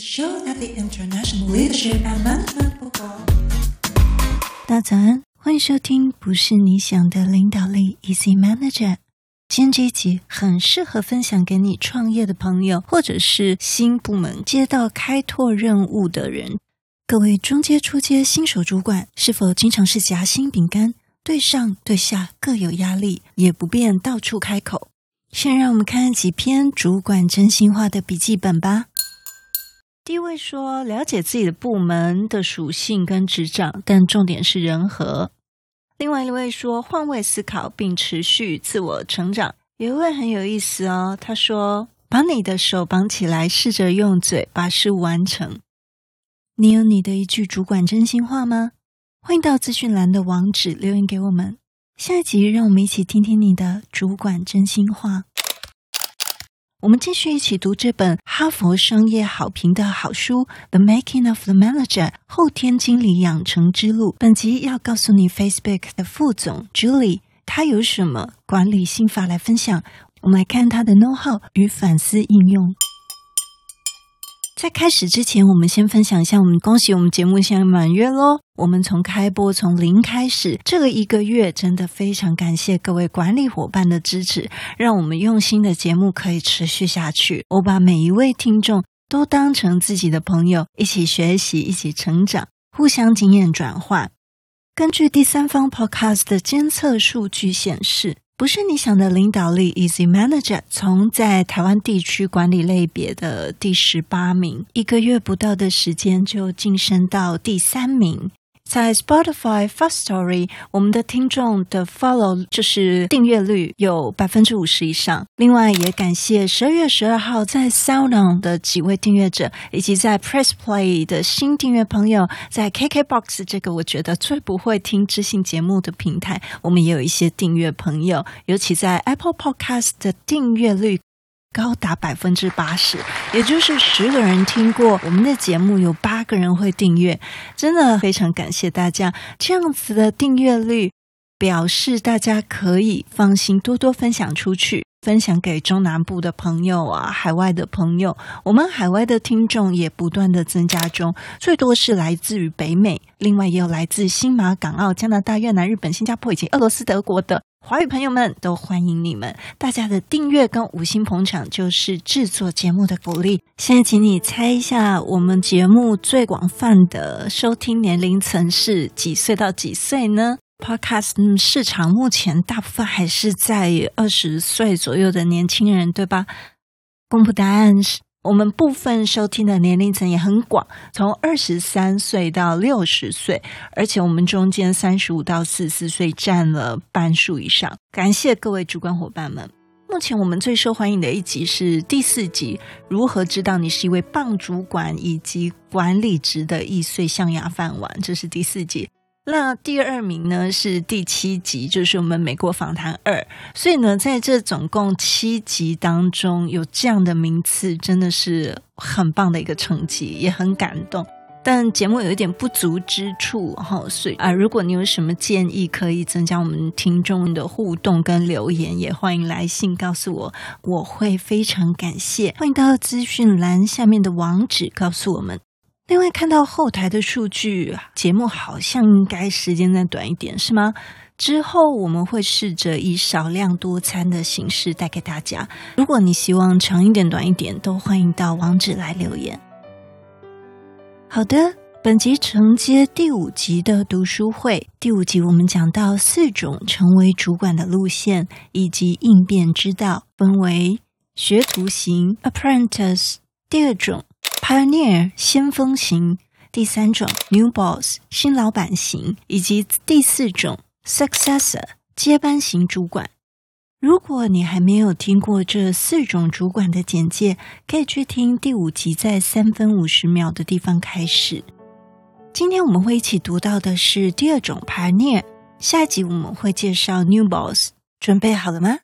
show at the international leadership and management 大家早安，欢迎收听不是你想的领导力，Easy Manager。今天这一集很适合分享给你创业的朋友，或者是新部门接到开拓任务的人。各位中阶、初阶新手主管，是否经常是夹心饼干，对上对下各有压力，也不便到处开口？先让我们看几篇主管真心话的笔记本吧。第一位说，了解自己的部门的属性跟职掌，但重点是人和。另外一位说，换位思考并持续自我成长。有一位很有意思哦，他说，把你的手绑起来，试着用嘴把事物完成。你有你的一句主管真心话吗？欢迎到资讯栏的网址留言给我们。下一集让我们一起听听你的主管真心话。我们继续一起读这本哈佛商业好评的好书《The Making of the Manager：后天经理养成之路》。本集要告诉你，Facebook 的副总 Julie 她有什么管理心法来分享。我们来看她的 know-how 与反思应用。在开始之前，我们先分享一下，我们恭喜我们节目现在满月喽！我们从开播从零开始，这个一个月真的非常感谢各位管理伙伴的支持，让我们用心的节目可以持续下去。我把每一位听众都当成自己的朋友，一起学习，一起成长，互相经验转换。根据第三方 Podcast 的监测数据显示。不是你想的领导力，Easy Manager 从在台湾地区管理类别的第十八名，一个月不到的时间就晋升到第三名。在 Spotify Firstory，我们的听众的 follow 就是订阅率有百分之五十以上。另外，也感谢十二月十二号在 SoundOn 的几位订阅者，以及在 Press Play 的新订阅朋友，在 KKBOX 这个我觉得最不会听知性节目的平台，我们也有一些订阅朋友，尤其在 Apple Podcast 的订阅率。高达百分之八十，也就是十个人听过我们的节目，有八个人会订阅，真的非常感谢大家。这样子的订阅率表示大家可以放心多多分享出去，分享给中南部的朋友啊，海外的朋友。我们海外的听众也不断的增加中，最多是来自于北美，另外也有来自新马、港澳、加拿大、越南、日本、新加坡以及俄罗斯、德国的。华语朋友们都欢迎你们，大家的订阅跟五星捧场就是制作节目的鼓励。现在，请你猜一下，我们节目最广泛的收听年龄层是几岁到几岁呢？Podcast 市场目前大部分还是在二十岁左右的年轻人，对吧？公布答案是。我们部分收听的年龄层也很广，从二十三岁到六十岁，而且我们中间三十五到四十四岁占了半数以上。感谢各位主管伙伴们。目前我们最受欢迎的一集是第四集，如何知道你是一位棒主管以及管理职的易碎象牙饭碗，这是第四集。那第二名呢是第七集，就是我们美国访谈二。所以呢，在这总共七集当中，有这样的名次，真的是很棒的一个成绩，也很感动。但节目有一点不足之处，哈，所以啊，如果你有什么建议，可以增加我们听众的互动跟留言，也欢迎来信告诉我，我会非常感谢。欢迎到资讯栏下面的网址告诉我们。另外，看到后台的数据，节目好像应该时间再短一点，是吗？之后我们会试着以少量多餐的形式带给大家。如果你希望长一点、短一点，都欢迎到网址来留言。好的，本集承接第五集的读书会。第五集我们讲到四种成为主管的路线以及应变之道，分为学徒型 （Apprentice），第二种。Pioneer 先锋型，第三种 New Boss 新老板型，以及第四种 Successor 接班型主管。如果你还没有听过这四种主管的简介，可以去听第五集，在三分五十秒的地方开始。今天我们会一起读到的是第二种 Pioneer，下一集我们会介绍 New Boss。准备好了吗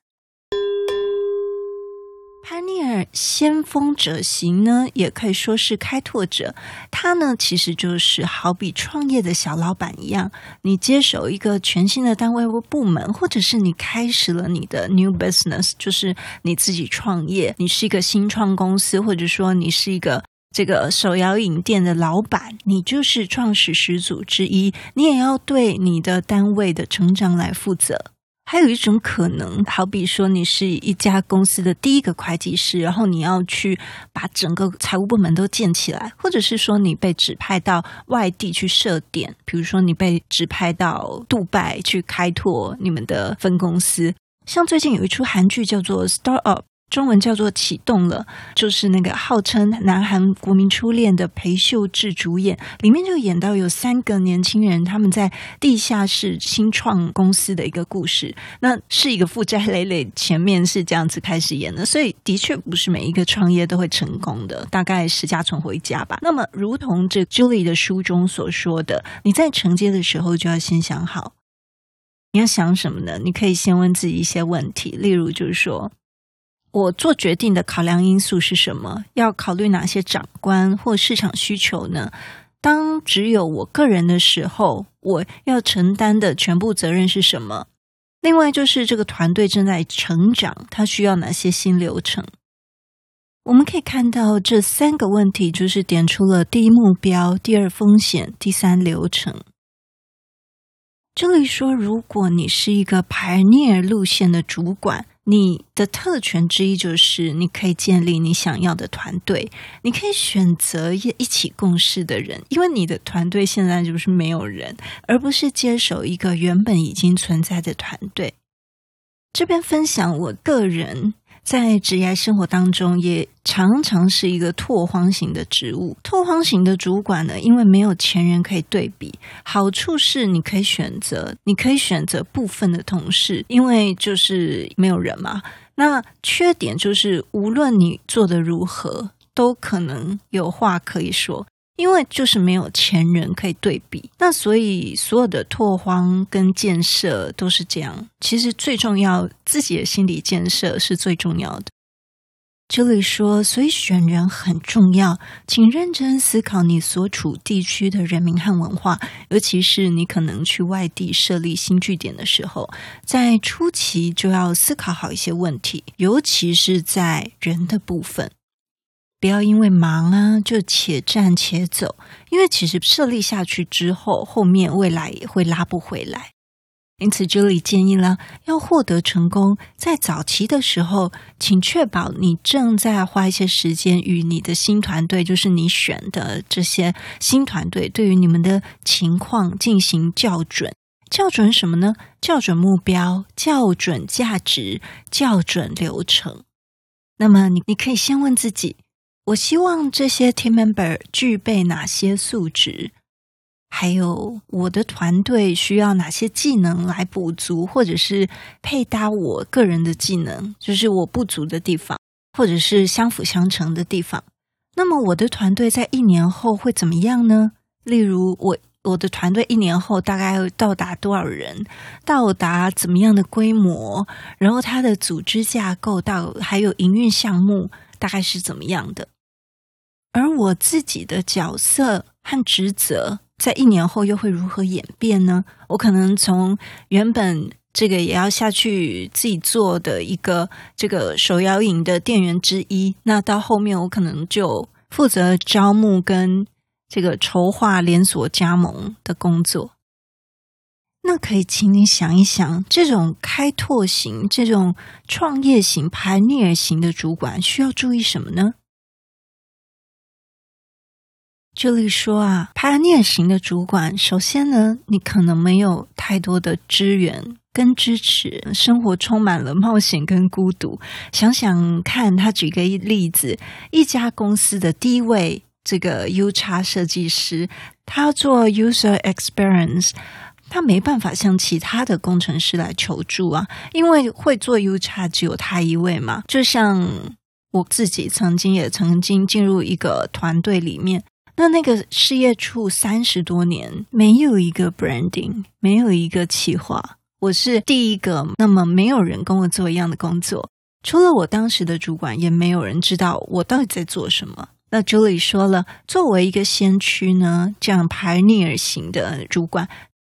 ？Pioneer 先锋者型呢，也可以说是开拓者。他呢，其实就是好比创业的小老板一样，你接手一个全新的单位或部门，或者是你开始了你的 new business，就是你自己创业，你是一个新创公司，或者说你是一个这个手摇饮店的老板，你就是创始始祖之一，你也要对你的单位的成长来负责。还有一种可能，好比说你是一家公司的第一个会计师，然后你要去把整个财务部门都建起来，或者是说你被指派到外地去设点，比如说你被指派到杜拜去开拓你们的分公司。像最近有一出韩剧叫做《Start Up》。中文叫做启动了，就是那个号称南韩国民初恋的裴秀智主演，里面就演到有三个年轻人他们在地下室新创公司的一个故事。那是一个负债累累，前面是这样子开始演的，所以的确不是每一个创业都会成功的，大概十家存活一家吧。那么，如同这 Julie 的书中所说的，你在承接的时候就要先想好，你要想什么呢？你可以先问自己一些问题，例如就是说。我做决定的考量因素是什么？要考虑哪些长官或市场需求呢？当只有我个人的时候，我要承担的全部责任是什么？另外就是这个团队正在成长，它需要哪些新流程？我们可以看到这三个问题，就是点出了第一目标、第二风险、第三流程。这里说，如果你是一个 pioneer 路线的主管。你的特权之一就是你可以建立你想要的团队，你可以选择一一起共事的人，因为你的团队现在就是没有人，而不是接手一个原本已经存在的团队。这边分享我个人。在职业生活当中，也常常是一个拓荒型的职务。拓荒型的主管呢，因为没有前人可以对比，好处是你可以选择，你可以选择部分的同事，因为就是没有人嘛。那缺点就是，无论你做得如何，都可能有话可以说。因为就是没有前人可以对比，那所以所有的拓荒跟建设都是这样。其实最重要，自己的心理建设是最重要的。这里说，所以选人很重要，请认真思考你所处地区的人民和文化，尤其是你可能去外地设立新据点的时候，在初期就要思考好一些问题，尤其是在人的部分。不要因为忙啊，就且战且走，因为其实设立下去之后，后面未来也会拉不回来。因此，这里建议了，要获得成功，在早期的时候，请确保你正在花一些时间与你的新团队，就是你选的这些新团队，对于你们的情况进行校准。校准什么呢？校准目标，校准价值，校准流程。那么，你你可以先问自己。我希望这些 team member 具备哪些素质？还有我的团队需要哪些技能来补足，或者是配搭我个人的技能，就是我不足的地方，或者是相辅相成的地方。那么我的团队在一年后会怎么样呢？例如我我的团队一年后大概到达多少人？到达怎么样的规模？然后它的组织架构到还有营运项目大概是怎么样的？而我自己的角色和职责，在一年后又会如何演变呢？我可能从原本这个也要下去自己做的一个这个手摇饮的店员之一，那到后面我可能就负责招募跟这个筹划连锁加盟的工作。那可以请你想一想，这种开拓型、这种创业型、盘逆型的主管需要注意什么呢？这里说啊，Pioneer 型的主管，首先呢，你可能没有太多的资源跟支持，生活充满了冒险跟孤独。想想看，他举个例子，一家公司的第一位这个 UX 设计师，他做 User Experience，他没办法向其他的工程师来求助啊，因为会做 UX 只有他一位嘛。就像我自己曾经也曾经进入一个团队里面。那那个事业处三十多年没有一个 branding，没有一个企划，我是第一个。那么没有人跟我做一样的工作，除了我当时的主管，也没有人知道我到底在做什么。那 Julie 说了，作为一个先驱呢，这样 pioneer 型的主管，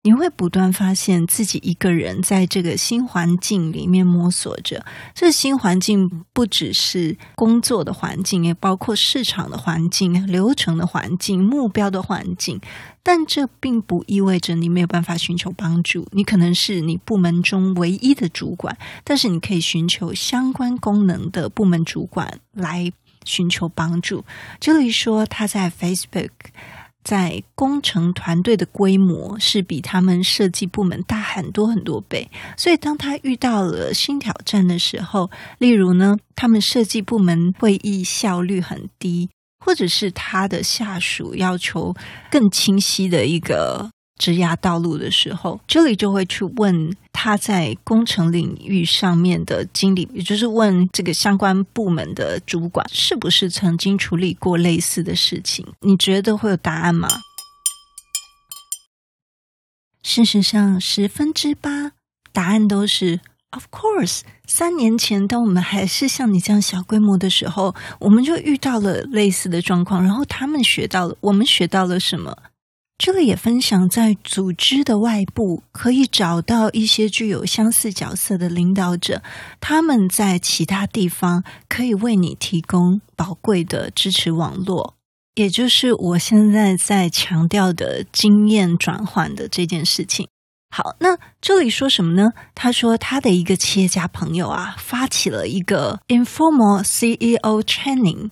你会不断发现自己一个人在这个新环境里面摸索着。这新环境不只是工作的环境，也包括市场的环境、流程的环境、目标的环境。但这并不意味着你没有办法寻求帮助。你可能是你部门中唯一的主管，但是你可以寻求相关功能的部门主管来寻求帮助。这里说他在 Facebook。在工程团队的规模是比他们设计部门大很多很多倍，所以当他遇到了新挑战的时候，例如呢，他们设计部门会议效率很低，或者是他的下属要求更清晰的一个。职涯道路的时候，这里就会去问他在工程领域上面的经历，也就是问这个相关部门的主管，是不是曾经处理过类似的事情？你觉得会有答案吗？事实上，十分之八答案都是 Of course。三年前，当我们还是像你这样小规模的时候，我们就遇到了类似的状况，然后他们学到了，我们学到了什么？这个也分享在组织的外部，可以找到一些具有相似角色的领导者，他们在其他地方可以为你提供宝贵的支持网络，也就是我现在在强调的经验转换的这件事情。好，那这里说什么呢？他说他的一个企业家朋友啊，发起了一个 informal CEO training。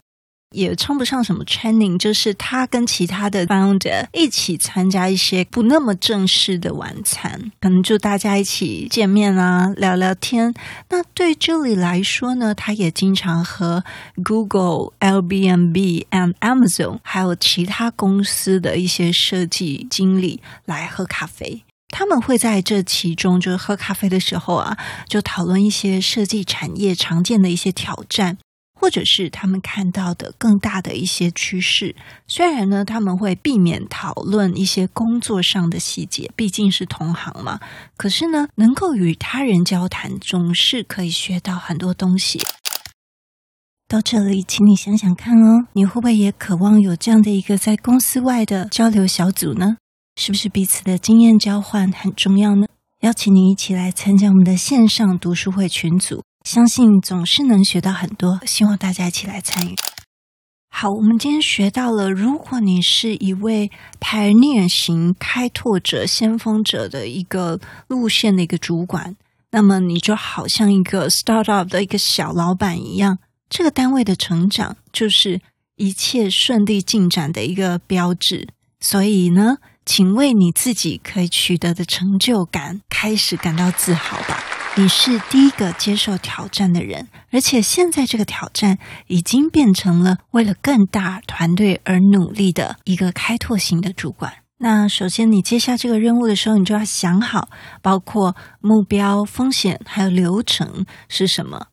也称不上什么 training，就是他跟其他的 founder 一起参加一些不那么正式的晚餐，可能就大家一起见面啊，聊聊天。那对这里来说呢，他也经常和 Google、Airbnb 和 Amazon 还有其他公司的一些设计经理来喝咖啡。他们会在这其中，就是喝咖啡的时候啊，就讨论一些设计产业常见的一些挑战。或者是他们看到的更大的一些趋势，虽然呢，他们会避免讨论一些工作上的细节，毕竟是同行嘛。可是呢，能够与他人交谈，总是可以学到很多东西。到这里，请你想想看哦，你会不会也渴望有这样的一个在公司外的交流小组呢？是不是彼此的经验交换很重要呢？邀请你一起来参加我们的线上读书会群组。相信总是能学到很多，希望大家一起来参与。好，我们今天学到了，如果你是一位 pioneer 型开拓者、先锋者的一个路线的一个主管，那么你就好像一个 startup 的一个小老板一样，这个单位的成长就是一切顺利进展的一个标志。所以呢，请为你自己可以取得的成就感开始感到自豪吧。你是第一个接受挑战的人，而且现在这个挑战已经变成了为了更大团队而努力的一个开拓型的主管。那首先，你接下这个任务的时候，你就要想好，包括目标、风险还有流程是什么。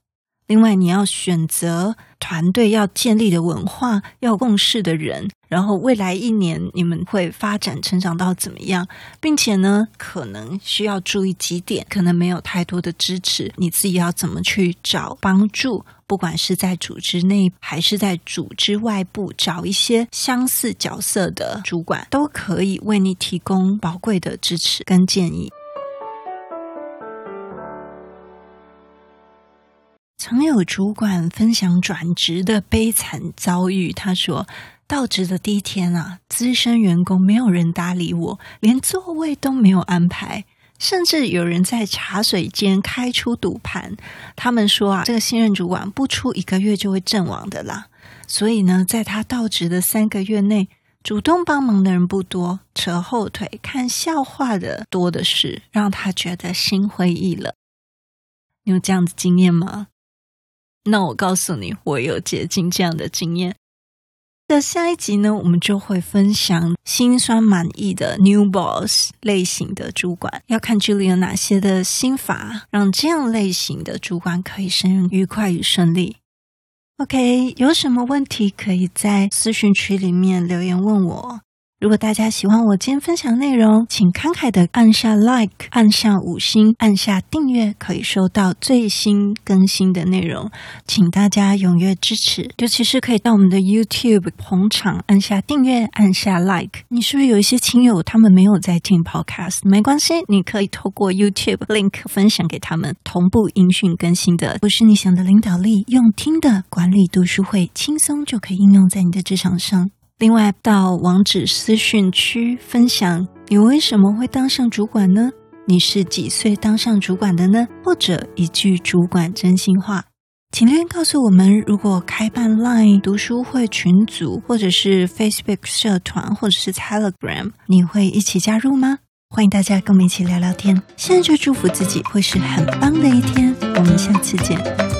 另外，你要选择团队要建立的文化，要共事的人，然后未来一年你们会发展成长到怎么样，并且呢，可能需要注意几点，可能没有太多的支持，你自己要怎么去找帮助？不管是在组织内还是在组织外部，找一些相似角色的主管，都可以为你提供宝贵的支持跟建议。曾有主管分享转职的悲惨遭遇。他说，到职的第一天啊，资深员工没有人搭理我，连座位都没有安排，甚至有人在茶水间开出赌盘。他们说啊，这个新任主管不出一个月就会阵亡的啦。所以呢，在他到职的三个月内，主动帮忙的人不多，扯后腿、看笑话的多的是，让他觉得心灰意冷。你有这样的经验吗？那我告诉你，我有接近这样的经验。那下一集呢，我们就会分享心酸满意的 New Boss 类型的主管，要看这里有哪些的心法，让这样类型的主管可以胜任愉快与顺利。OK，有什么问题可以在私讯区里面留言问我。如果大家喜欢我今天分享内容，请慷慨的按下 like，按下五星，按下订阅，可以收到最新更新的内容。请大家踊跃支持，尤其是可以到我们的 YouTube 捧场，按下订阅，按下 like。你是不是有一些亲友他们没有在听 Podcast？没关系，你可以透过 YouTube link 分享给他们，同步音讯更新的。不是你想的领导力，用听的管理读书会，轻松就可以应用在你的职场上。另外，到网址私讯区分享，你为什么会当上主管呢？你是几岁当上主管的呢？或者一句主管真心话，请留言告诉我们。如果开办 Line 读书会群组，或者是 Facebook 社团，或者是 Telegram，你会一起加入吗？欢迎大家跟我们一起聊聊天。现在就祝福自己会是很棒的一天。我们下次见。